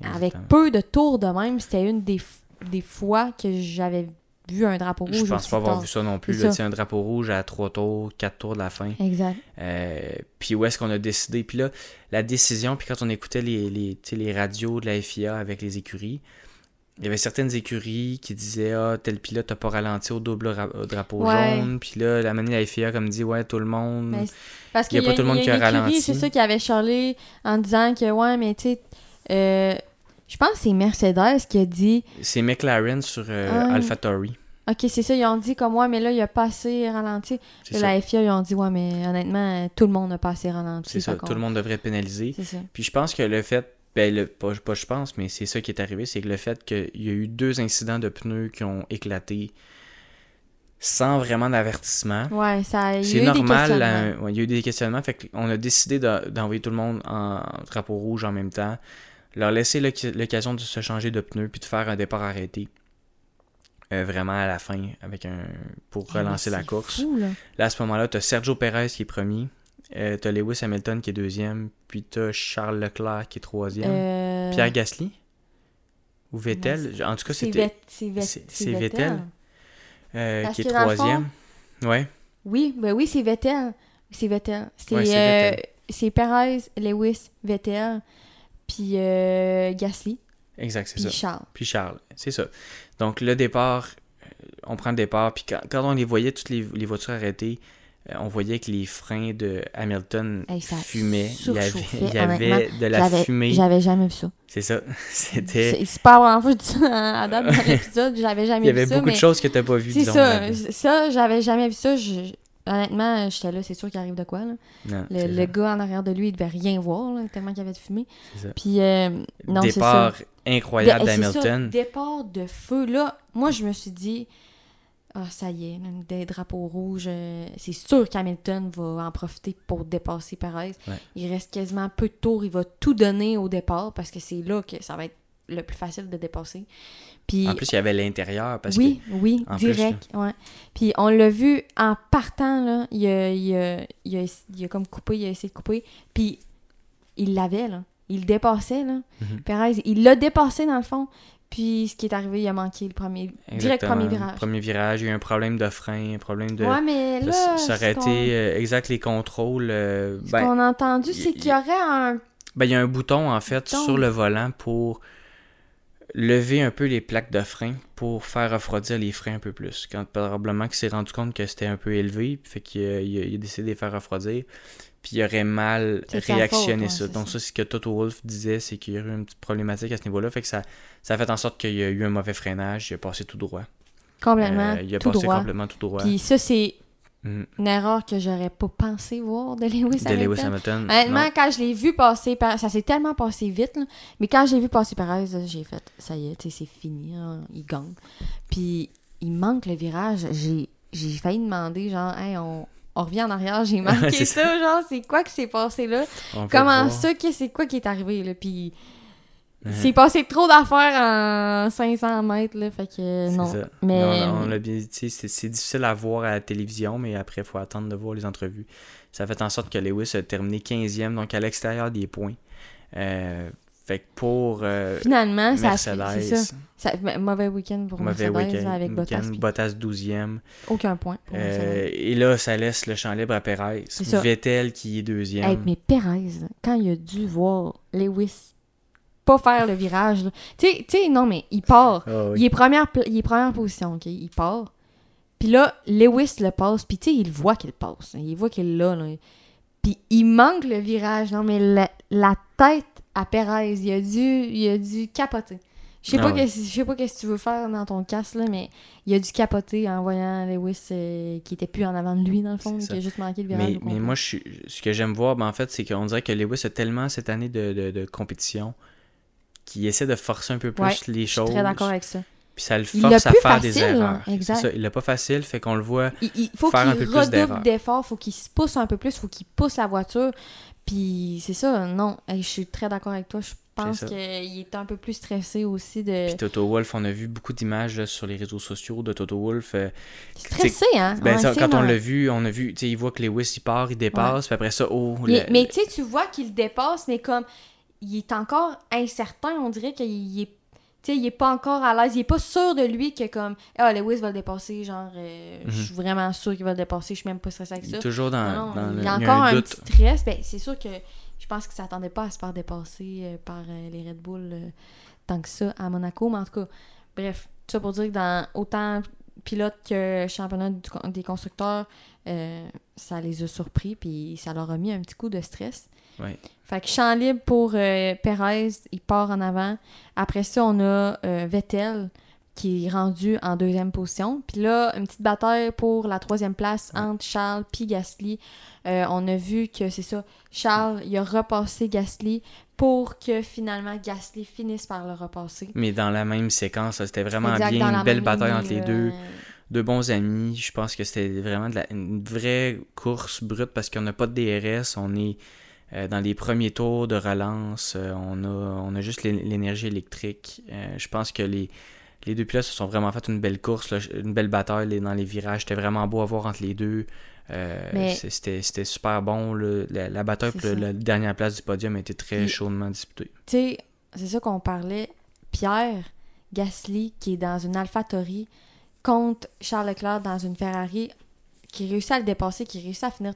avec peu de tours de même, c'était une des, des fois que j'avais vu un drapeau rouge. Je pense pas avoir vu ça non plus. Là, ça. un drapeau rouge à 3 tours, 4 tours de la fin. Exact. Euh, puis où est-ce qu'on a décidé? Puis là, la décision, puis quand on écoutait les, les, les radios de la FIA avec les écuries, il y avait certaines écuries qui disaient Ah, tel pilote n'a pas ralenti au double ra- au drapeau Ouais. jaune. Puis là, la manière la FIA comme dit Ouais, tout le monde. Mais c'est- Parce Mm. Il y a qu'il pas tout le monde qui a ralenti. C'est ça qui avait charlé en disant que, ouais, mais tu sais, euh, je pense que c'est Mercedes qui a dit, C'est McLaren sur euh, Ah. AlphaTauri. ok, c'est ça, ils ont dit comme, ouais, mais là, il a pas assez ralenti. C'est ça. la FIA, ils ont dit, ouais, mais honnêtement, tout le monde n'a pas assez ralenti. C'est ça. Tout le monde devrait être pénalisé. C'est ça. Puis je pense que le fait, ben le, pas, pas je pense, mais c'est ça qui est arrivé, c'est que le fait qu'il y a eu deux incidents de pneus qui ont éclaté sans vraiment d'avertissement. Ouais, ça, C'est a eu des normal, ouais, il y a eu des questionnements, fait qu'on a décidé de- d'envoyer tout le monde en drapeau rouge en même temps, leur laisser l'oc- l'occasion de se changer de pneus puis de faire un départ arrêté. Euh, vraiment à la fin avec un pour mais relancer la course. fou, là. Là, à ce moment-là, tu as Sergio Perez qui est premier, euh, tu as Lewis Hamilton qui est deuxième, puis tu as Charles Leclerc qui est troisième. Euh, Pierre Gasly? Ou Vettel? En tout cas, c'était c'est Vet- c'est- c'est c'est Vettel. Vettel. euh, qui est troisième. Ouais, Oui, ben oui, c'est Vettel. C'est Vettel. C'est Ouais, c'est Vettel. c'est Perez, Lewis, Vettel, puis euh, Gasly, exact, c'est puis ça. Charles. Puis Charles, c'est ça. Donc le départ, euh, on prend le départ, puis quand, quand on les voyait, toutes les, les voitures arrêtées, euh, on voyait que les freins de Hamilton Hey, ça fumaient. Il y avait, il y avait de la J'avais- fumée. J'avais jamais vu ça. C'est ça. C'était. C'est pas la première fois que je dis ça à date dans l'épisode, j'avais jamais Il y vu avait ça. beaucoup mais de choses que tu n'as pas vues, C'est ça, ça, j'avais jamais vu ça. Je- Honnêtement, j'étais là, c'est sûr qu'il arrive de quoi. Là. Non, Le, gars en arrière de lui, il devait rien voir, là, tellement qu'il y avait de fumée. Ça. Puis, euh, non, ça. Départ incroyable Dé- c'est ça, d'Hamilton. départ de feu. Là, moi, je me suis dit, ah, ça y est, des drapeaux rouges. euh, c'est sûr qu'Hamilton va en profiter pour dépasser Perez. Ouais. Il reste quasiment peu de tours. Il va tout donner au départ parce que c'est là que ça va être le plus facile de dépasser. Puis, En plus, il y avait l'intérieur parce oui, oui, en plus, direct. ouais. Puis on l'a vu en partant, là, il a, il, a, il, a, il a comme coupé, il a essayé de couper. Puis il l'avait, là. Il le dépassait, là. Perez, il l'a dépassé dans le fond. Puis ce qui est arrivé, il a manqué le premier, que direct premier virage. Premier virage, il y a eu un problème de frein, un problème de. Ouais, mais là, ça, ça aurait été euh, exact les contrôles. euh, ce ben, qu'on a entendu, c'est il- qu'il y aurait un. Ben, il y a un bouton, en fait, Bouton. sur le volant pour lever un peu les plaques de frein pour faire refroidir les freins un peu plus. Quand probablement qu'il s'est rendu compte que c'était un peu élevé, fait qu'il a, il a- il a décidé de les faire refroidir, puis il aurait mal réactionné faute, ça. ouais, Donc ça, c'est ce que Toto Wolff disait, c'est qu'il y a eu une petite problématique à ce niveau-là, fait que ça, ça a fait en sorte qu'il y a eu un mauvais freinage, il a passé tout droit. Complètement. Euh, il a tout passé droit. complètement tout droit. Puis ça, c'est Mhm. une erreur que j'aurais pas pensé voir de Lewis De Hamilton. Lewis Hamilton. Honnêtement, non. quand je l'ai vu passer, par... ça s'est tellement passé vite, là. mais quand j'ai vu passer Perez, là, j'ai fait, ça y est, tu sais, c'est fini, hein, il gagne. Puis il manque le virage. J'ai j'ai failli demander, genre, hey, on, on revient en arrière, j'ai manqué C'est ça, genre, c'est quoi qui s'est passé là? On Comment ça, c'est quoi qui est arrivé, là? Puis Mhm. c'est passé trop d'affaires en 500 mètres, là, fait que C'est non. ça. Mais- c'est difficile à voir à la télévision, mais après, il faut attendre de voir les entrevues. Ça fait en sorte que Lewis a terminé 15e, donc à l'extérieur des points. Euh, fait que pour euh, Finalement, ça, Mercedes, ça. Ça- Mauvais week-end pour mauvais Mercedes week-end, avec Bottas. puis Bottas 12e. Aucun point pour Euh, Mercedes. et là, ça laisse le champ libre à Perez. Vettel qui est deuxième. Hey, mais Perez, quand il a dû voir Lewis pas faire le virage, tu sais, tu sais, non, mais il part. Ah oui. Il, est première, il est première position, OK? Il part. Puis là, Lewis le passe, puis tu sais, il voit qu'il passe. Il voit qu'il l'a, là. Puis il manque le virage. Non, mais la, la tête à Perez, il a dû, il a dû capoter. Je sais Ah pas, ouais. sais pas qu'est-ce que tu veux faire dans ton casque, là, mais il a dû capoter en voyant Lewis euh, qui était plus en avant de lui, dans le fond, qui a juste manqué le virage. Mais, moi, je ce que j'aime voir, ben, en fait, c'est qu'on dirait que Lewis a tellement cette année de, de, de compétition qu'il essaie de forcer un peu plus Ouais, les Je suis choses. très d'accord avec ça. Puis ça le Il force à faire des facile, erreurs. Exact. C'est ça, il l'a pas facile, fait qu'on le voit. Il, il faut Faire un peu qu'il plus redouble d'erreurs. d'efforts, faut qu'il se pousse un peu plus, faut qu'il pousse la voiture. Puis c'est ça, non, je suis très d'accord avec toi. Je pense qu'il est un peu plus stressé aussi de. Puis Toto Wolff, on a vu beaucoup d'images sur les réseaux sociaux de Toto Wolff. euh, Stressé, hein? ben, Ouais, ça, quand on l'a vu, on a vu, tu sais, il voit que Lewis il part, il dépasse, puis après ça, oh, Mais, le- mais tu sais, tu vois qu'il dépasse, mais comme il est encore incertain, on dirait qu'il est. Il est pas encore à l'aise, il est pas sûr de lui que comme ah Lewis va le dépasser, genre euh, je suis vraiment sûr qu'il va le dépasser, je suis même pas stressé avec il ça. est toujours dans, Non, dans il le- y a il encore un, petit stress. Ben, c'est sûr que je pense qu'il ne s'attendait pas à se faire dépasser euh, par euh, les Red Bull tant que ça à Monaco. Mais en tout cas, bref, tout ça pour dire que dans autant pilote que championnat du des constructeurs, euh, ça les a surpris puis ça leur a mis un petit coup de stress. Ouais. Fait que champ libre pour euh, Perez, il part en avant. Après ça, on a euh, Vettel qui est rendu en deuxième position. Puis là, une petite bataille pour la troisième place entre Charles puis Gasly. Euh, on a vu que c'est ça, Charles, il a repassé Gasly pour que finalement Gasly finisse par le repasser. Mais dans la même séquence, c'était vraiment Exact, bien, une belle bataille entre les là. deux. Deux bons amis. Je pense que c'était vraiment de la- une vraie course brute parce qu'on n'a pas de DRS. On est euh, dans les premiers tours de relance. euh, on, a, on a juste l'é- l'énergie électrique. Euh, je pense que les, les deux pilotes se sont vraiment fait une belle course, là, une belle bataille dans les virages. C'était vraiment beau à voir entre les deux. Euh, Mais- C'était super bon. là. La, la bataille pour le- la dernière place du podium a été très Puis- chaudement disputée. Tu sais, c'est ça qu'on parlait. Pierre Gasly, qui est dans une AlphaTauri, contre Charles Leclerc dans une Ferrari, qui réussit à le dépasser, qui réussit à finir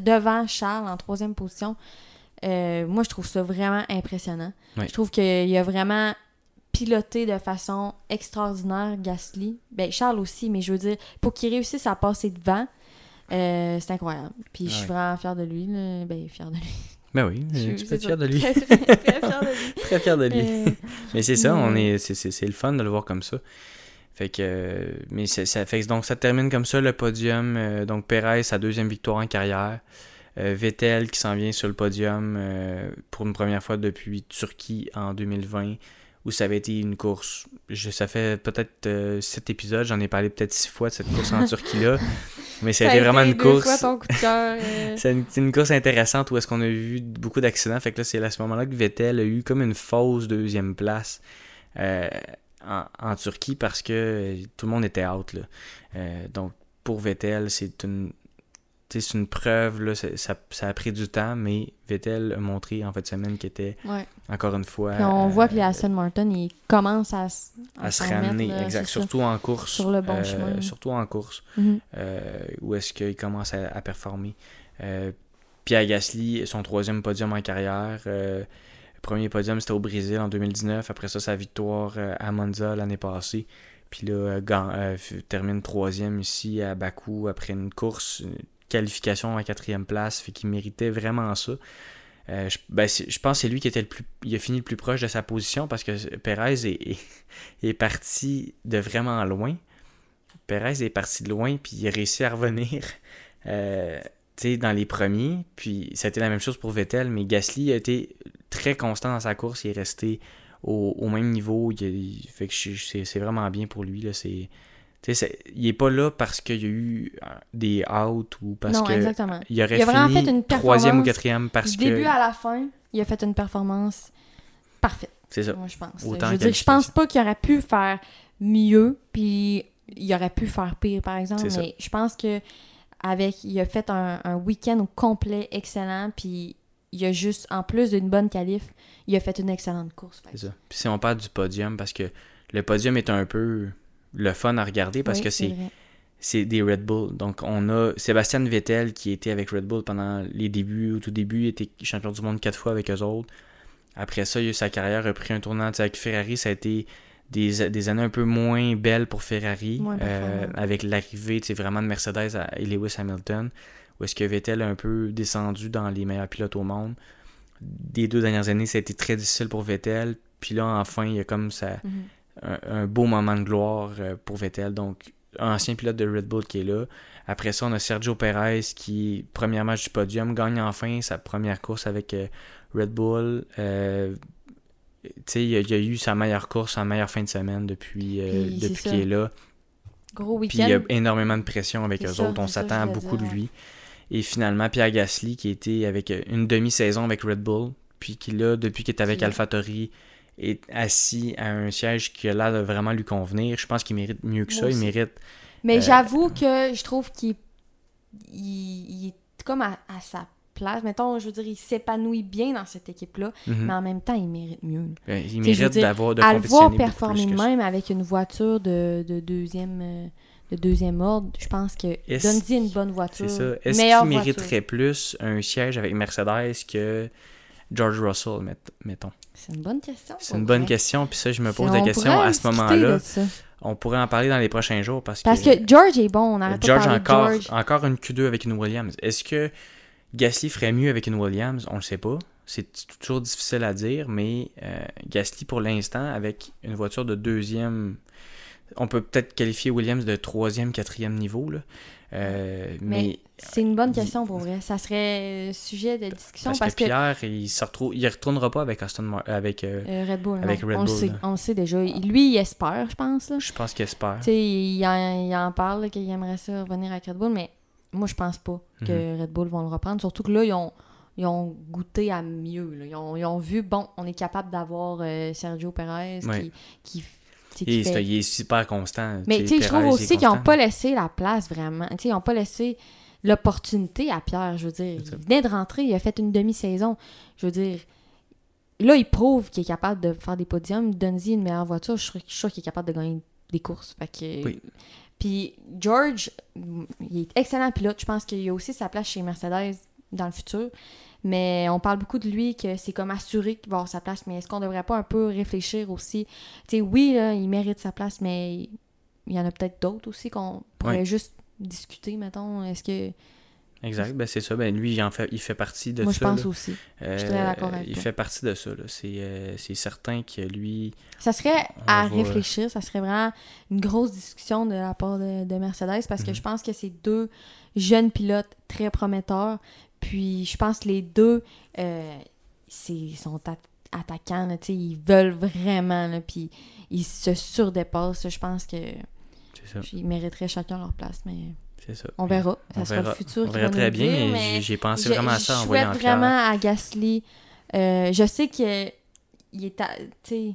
devant Charles en troisième position. Euh, moi, je trouve ça vraiment impressionnant. Je trouve qu'il a vraiment piloté de façon extraordinaire Gasly. Ben, Charles aussi, mais je veux dire, pour qu'il réussisse à passer devant, euh, c'est incroyable. Puis je suis vraiment fière de lui. là. Ben, fière de lui. Ben oui, Je suis- tu peux être fier de lui. Très, fière de lui. Très fier de lui. Euh, Mais c'est ça, on Mais- est, c'est, le fun de le voir comme ça. Fait que, euh, mais ça fait que donc ça termine comme ça le podium. euh, donc Perez sa deuxième victoire en carrière. Euh, Vettel qui s'en vient sur le podium pour une première fois depuis Turquie en 2020 ou ça avait été une course. Je, ça fait peut-être euh, sept épisodes, j'en ai parlé peut-être six fois de cette course en Turquie-là. Mais ça, a été vraiment une course. Euh. c'est une, une, course intéressante où est-ce qu'on a vu beaucoup d'accidents. Fait que là, c'est à ce moment-là que Vettel a eu comme une fausse deuxième place euh, en, en, Turquie parce que tout le monde était out. Là. donc, pour Vettel, c'est une c'est une preuve, là, ça, ça, a pris du temps, mais Vettel a montré en fait semaine qu'il était, encore une fois... on voit que les Aston Martin, ils commencent à, à, se ramener, exact, surtout en course. Sur le bon euh, chemin. Surtout en course, Mhm. euh, où est-ce qu'il commence à, à performer. Euh, Pierre Gasly, son troisième podium en carrière. Euh, premier podium, c'était au Brésil en 2019. Après ça, sa victoire euh, à Monza l'année passée. Puis là, euh, euh, termine troisième ici à Bakou après une course, qualification à quatrième place, fait qu'il méritait vraiment ça. Euh, je, ben, je pense que c'est lui qui était a fini le plus proche de sa position parce que Perez est, parti de vraiment loin. Perez est parti de loin, puis il a réussi à revenir euh, dans les premiers. Puis été la même chose pour Vettel, mais Gasly a été très constant dans sa course. Il est resté au, même niveau. Fait c'est vraiment bien pour lui. Là. Tu sais, c'est- il est pas là parce qu'il y a eu euh, des outs ou parce non, que exactement. il aurait Il a vraiment fini fait une troisième ou quatrième parce du que début à la fin, il a fait une performance parfaite, c'est ça. moi, je pense. Autant je veux dire, je pense pas qu'il aurait pu faire mieux, puis il aurait pu faire pire, par exemple, C'est ça. mais je pense que avec il a fait un, un week-end au complet excellent, puis il a juste, en plus d'une bonne qualif, il a fait une excellente course. C'est ça. Puis si on parle du podium, parce que le podium est un peu le fun à regarder parce Oui, que c'est des Red Bull. Donc, on a Sébastien Vettel qui était avec Red Bull pendant les débuts, au tout début, il était champion du monde quatre fois avec eux autres. Après ça, il a eu sa carrière a pris un tournant avec Ferrari. Ça a été des, des années un peu moins belles pour Ferrari, euh, avec l'arrivée vraiment de Mercedes à, et Lewis Hamilton, où est-ce que Vettel a un peu descendu dans les meilleurs pilotes au monde. Des deux dernières années, ça a été très difficile pour Vettel. Puis là, enfin, il y a comme ça. Un, un beau moment de gloire euh, pour Vettel. Donc, ancien pilote de Red Bull qui est là. Après ça, on a Sergio Perez qui, premier match du podium, gagne enfin sa première course avec euh, Red Bull. Euh, tu sais, il, a- il a eu sa meilleure course, sa meilleure fin de semaine depuis, euh, depuis qu'il est là. Gros Puis il y week-end. a énormément de pression avec eux ça, autres. On s'attend à beaucoup dire, de lui. Et finalement, Pierre Gasly qui était avec une demi-saison avec Red Bull, puis qui là, depuis qu'il est avec AlphaTauri, est assis à un siège qui a l'air de vraiment lui convenir. Je pense qu'il mérite mieux que ça. Il mérite. Mais Euh, j'avoue que je trouve qu'il il, il est comme à, à sa place. Mettons, je veux dire, il s'épanouit bien dans cette équipe-là, Mhm. mais en même temps, il mérite mieux. Euh, Il mérite d'avoir de à le voir performer de même avec une voiture de, de deuxième euh, de deuxième ordre, je pense que donne-y une bonne voiture. C'est ça. Est-ce qu'il voiture. mériterait plus un siège avec Mercedes que George Russell, met- mettons? C'est une bonne question. C'est une bonne question, puis ça, je me pose la on question à ce moment-là. On pourrait en parler dans les prochains jours parce, Parce que George est bon, on arrête George pas de encore, de George. encore une Q2 avec une Williams. Est-ce que Gasly ferait mieux avec une Williams? On le sait pas. C'est toujours difficile à dire, mais euh, Gasly pour l'instant, avec une voiture de deuxième, on peut peut-être qualifier Williams de troisième, quatrième niveau. Là. Euh, mais Mais c'est une bonne question pour vrai. Ça serait sujet de discussion parce, parce, que que, Pierre, il se retrouve, il retournera pas avec Aston Mar- avec. euh, euh, Red Bull, non. avec Red on le sait, on le sait déjà. Lui, il espère, je pense. Là. je pense qu'il espère. Tu sais, il en, il en parle qu'il aimerait ça revenir avec Red Bull, mais moi, je pense pas que Mhm. Red Bull vont le reprendre. Surtout que là, ils ont, ils ont goûté à mieux. là. Ils, ont, ils ont vu, bon, on est capable d'avoir euh, Sergio Perez qui, qui, fait- il est super constant. Mais tu sais, je trouve aussi qu'ils n'ont pas laissé la place vraiment. Tu sais, ils n'ont pas laissé l'opportunité à Pierre. Je veux dire, il venait de rentrer, il a fait une demi-saison. Je veux dire, là, il prouve qu'il est capable de faire des podiums. Donne-y une meilleure voiture, je suis sûr- je suis sûr qu'il est capable de gagner des courses. Fait que... Oui. Puis George, il est excellent pilote. Je pense qu'il a aussi sa place chez Mercedes dans le futur. Mais on parle beaucoup de lui, que c'est comme assuré qu'il va avoir sa place. Mais est-ce qu'on devrait pas un peu réfléchir aussi? Tu sais, oui, là, il mérite sa place, mais il y en a peut-être d'autres aussi qu'on pourrait Ouais. juste discuter, mettons. Est-ce que. Exact, ben c'est ça. Ben lui, il, en fait, il fait partie de Moi, je ça. pense là. aussi. Euh, suis très d'accord avec Il toi. fait partie de ça. C'est euh, certain que lui. Ça serait à va- réfléchir, ça serait vraiment une grosse discussion de la part de, de Mercedes parce que Mhm. je pense que c'est deux jeunes pilotes très prometteurs. Puis je pense que les deux euh, sont, at- attaquants, là, ils veulent vraiment, là, puis ils se surdépassent. Je pense que Ils mériteraient chacun leur place, mais C'est ça. on verra. Ça On sera verra. le futur On qui va nous très le bien, dire, mais j'ai- pensé vraiment à ça en je voyant vraiment à Gasly. euh, je sais que il est, tu sais,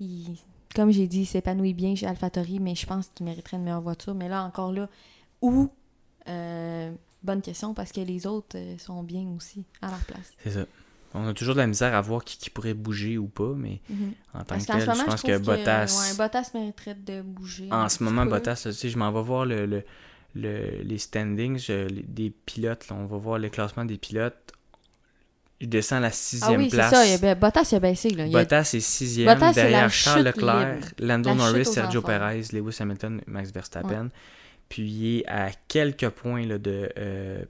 il- comme j'ai dit, il s'épanouit bien chez AlphaTauri, mais je pense qu'il mériterait une meilleure voiture. Mais là encore là, où Euh, Bonne question parce que les autres euh, sont bien aussi à leur place. C'est ça. On a toujours de la misère à voir qui, qui pourrait bouger ou pas, mais Mhm. en tant Parce que tel, je pense je que Bottas. ouais, Bottas mériterait de bouger. En ce moment, peu. Bottas, tu sais, je m'en vais voir le, le- le- les standings je- les- des pilotes. là. on va voir le classement des pilotes. Je descends à la Ah sixième oui, place. ça. il a- Bottas, il a baissé. Là. Il a- Bottas est sixième, Bottas, derrière Charles Leclerc, libre. Lando La Norris, Sergio. Perez, Lewis Hamilton, Max Verstappen. Puis il est à quelques points là, de. euh,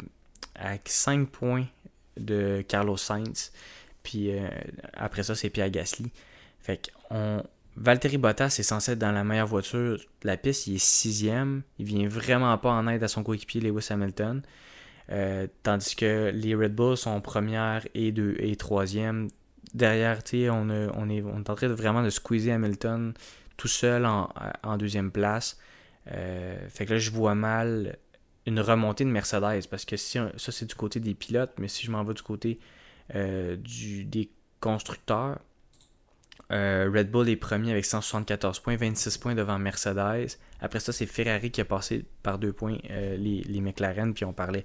à 5 points de Carlos Sainz. Puis euh, après ça, c'est Pierre Gasly. Fait que on. Valtteri Bottas est censé être dans la meilleure voiture de la piste. Il est sixième. Il vient vraiment pas en aide à son coéquipier Lewis Hamilton. Euh, tandis que les Red Bull sont première et deux et troisième. Derrière, on, on, est, en train de vraiment de squeezer Hamilton tout seul en, en deuxième place. Euh, fait que là, je vois mal une remontée de Mercedes parce que si on- ça, c'est du côté des pilotes, mais si je m'en vais du côté euh, du, des constructeurs, euh, Red Bull est premier avec 174 points, 26 points devant Mercedes. Après ça, c'est Ferrari qui a passé par deux points euh, les, les McLaren. Puis on parlait,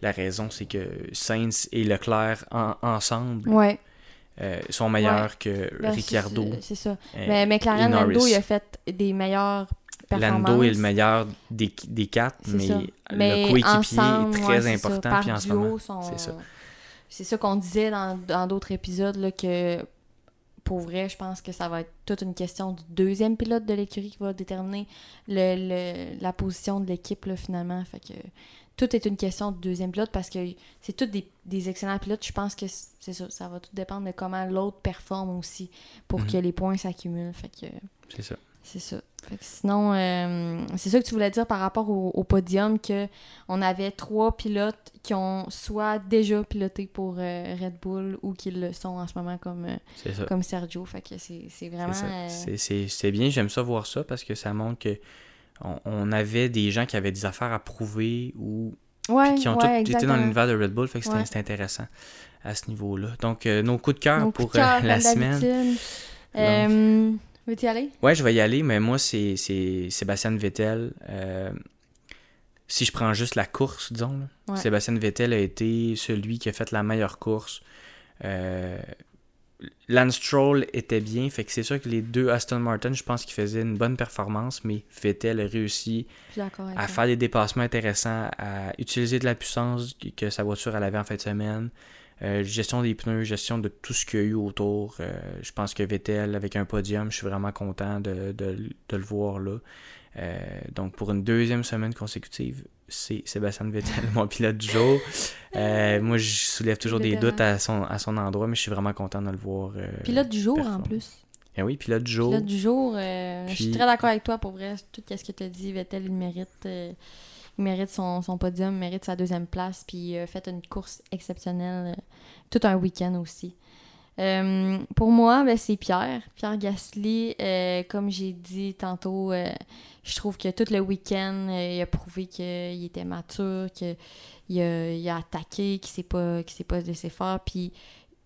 la raison, c'est que Sainz et Leclerc en- ensemble Ouais. euh, sont meilleurs que Ben, Ricciardo. c'est- C'est ça. Mais McLaren. Lando, il a fait des meilleures Lando est le meilleur des, des quatre, mais, le coéquipier est très important. Puis en ce moment, c'est ça. C'est ça qu'on disait dans dans d'autres épisodes, là, que pour vrai, je pense que ça va être toute une question du deuxième pilote de l'écurie qui va déterminer le, le- la position de l'équipe, finalement. Fait que tout est une question du deuxième pilote parce que c'est tous des, des excellents pilotes. Je pense que c'est ça. Ça va tout dépendre de comment l'autre performe aussi pour Mhm. que les points s'accumulent. Fait que c'est ça. C'est ça. Fait que sinon, euh, c'est ça que tu voulais dire par rapport au, au podium, que on avait trois pilotes qui ont soit déjà piloté pour euh, Red Bull ou qui le sont en ce moment comme, euh, comme Sergio. Fait que c'est vraiment... C'est bien, j'aime ça voir ça parce que ça montre que on, on avait des gens qui avaient des affaires à prouver ou ouais, qui ont ouais, tous été dans l'univers de Red Bull, fait que c'était Ouais. intéressant à ce niveau-là. Donc, nos coups de cœur pour coups de cœur, la semaine. Veux-tu y aller? Ouais, je vais y aller, mais moi, c'est c'est Sébastien Vettel. Euh, si je prends juste la course, disons, là, Ouais. Sébastien Vettel a été celui qui a fait la meilleure course. Euh, Lance Stroll était bien, fait que c'est sûr que les deux Aston Martin, je pense qu'ils faisaient une bonne performance, mais Vettel a réussi à faire des dépassements intéressants, à utiliser de la puissance que- que sa voiture elle avait en fin de semaine. Euh, gestion des pneus, gestion de tout ce qu'il y a eu autour. Euh, je pense que Vettel, avec un podium, je suis vraiment content de, de- de le voir là. Euh, donc, pour une deuxième semaine consécutive, c'est Sébastien Vettel, mon pilote du jour. Moi, je soulève toujours des doutes à son, à son endroit, mais je suis vraiment content de le voir. Pilote du jour, en plus. Eh oui, pilote du jour. Pilote du jour, je suis très d'accord avec toi pour vrai. Tout ce que tu as dit, Vettel, il mérite, mérite son, podium, mérite sa deuxième place, puis a fait une course exceptionnelle, euh, tout un week-end aussi. Euh, pour moi, ben, c'est Pierre. Pierre Gasly, euh, comme j'ai dit tantôt, euh, je trouve que tout le week-end, euh, il a prouvé qu'il était mature, qu'il a, il a attaqué, qu'il qu'il s'est pas laissé faire, puis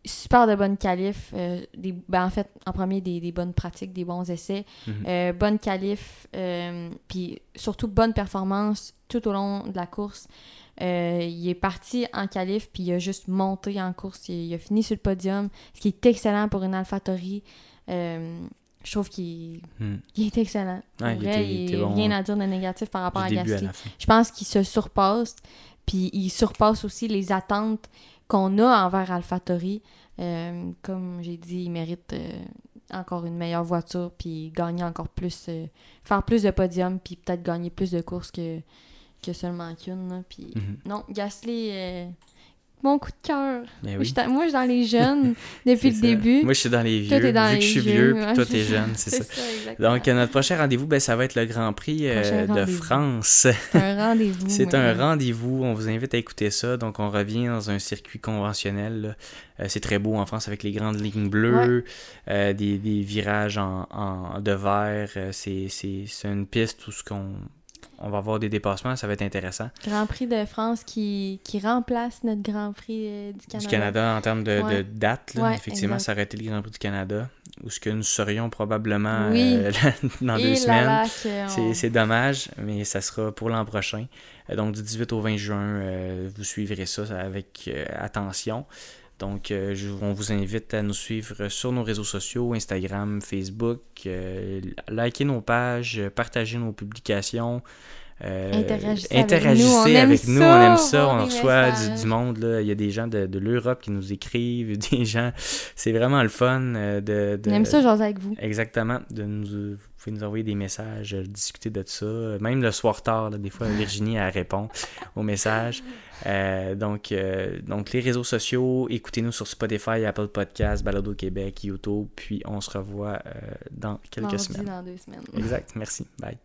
super de bonnes qualifs. euh, des, ben, en fait, en premier, des, des bonnes pratiques, des bons essais. Mhm. Euh, bonne qualif, euh, puis surtout bonne performance tout au long de la course. Il est parti en qualif, puis il a juste monté en course. Il, il a fini sur le podium, ce qui est excellent pour une AlphaTauri. Je trouve qu'il Hmm. est excellent. Ouais, il vrai, n'y a bon, rien à dire de négatif par rapport à Gasly. Je pense qu'il se surpasse, puis il surpasse aussi les attentes qu'on a envers AlphaTauri. Euh, comme j'ai dit, il mérite euh, encore une meilleure voiture, puis gagner encore plus, euh, faire plus de podiums, puis peut-être gagner plus de courses que, que seulement qu'une. Puis Mhm. non, Gasly, euh, Mon coup de cœur. Ben Moi, oui. je suis dans- Moi, je suis dans les jeunes depuis le ça. début. Moi, je suis dans les Toi, vieux. t'es dans vu les que je suis vieux, vieux, puis toi, t'es jeune, c'est ça. Donc, euh, notre prochain rendez-vous, ben, ça va être le Grand Prix euh, de. France. C'est un rendez-vous. C'est un rendez-vous. On vous invite à écouter ça. Donc, on revient dans un circuit conventionnel. Euh, c'est très beau en France avec les grandes lignes bleues, euh, des, des virages en, en- de verre. C'est une piste où ce qu'on on va avoir des dépassements. Ça va être intéressant. Grand Prix de France qui, qui remplace notre Grand Prix euh, du Canada. Du Canada en termes de, date, là, Ouais, effectivement, ça aurait été le Grand Prix du Canada. Où ce que nous serions probablement Oui. euh, dans Et deux semaines. que C'est, on- c'est dommage, mais ça sera pour l'an prochain. Euh, Donc, du 18 au 20 juin, euh, vous suivrez ça avec euh, attention. Donc, euh, on vous invite à nous suivre sur nos réseaux sociaux, Instagram, Facebook, euh, liker nos pages, partager nos publications. Euh, Interagissez avec nous, on aime avec nous, ça, on aime ça, voir on reçoit du, monde, là. il y a des gens de, de l'Europe qui nous écrivent, des gens, c'est vraiment le fun euh, de, de- On aime ça, jaser avec vous. Exactement. De nous, vous pouvez nous envoyer des messages, euh, discuter de ça. Même le soir tard, là, des fois, Virginie, elle répond aux messages. Euh, donc, euh, donc, les réseaux sociaux, écoutez-nous sur Spotify, Apple Podcasts, Balado Québec, YouTube. Puis, on se revoit dans quelques Mardi semaines. dans deux semaines. Exact. Merci. Bye.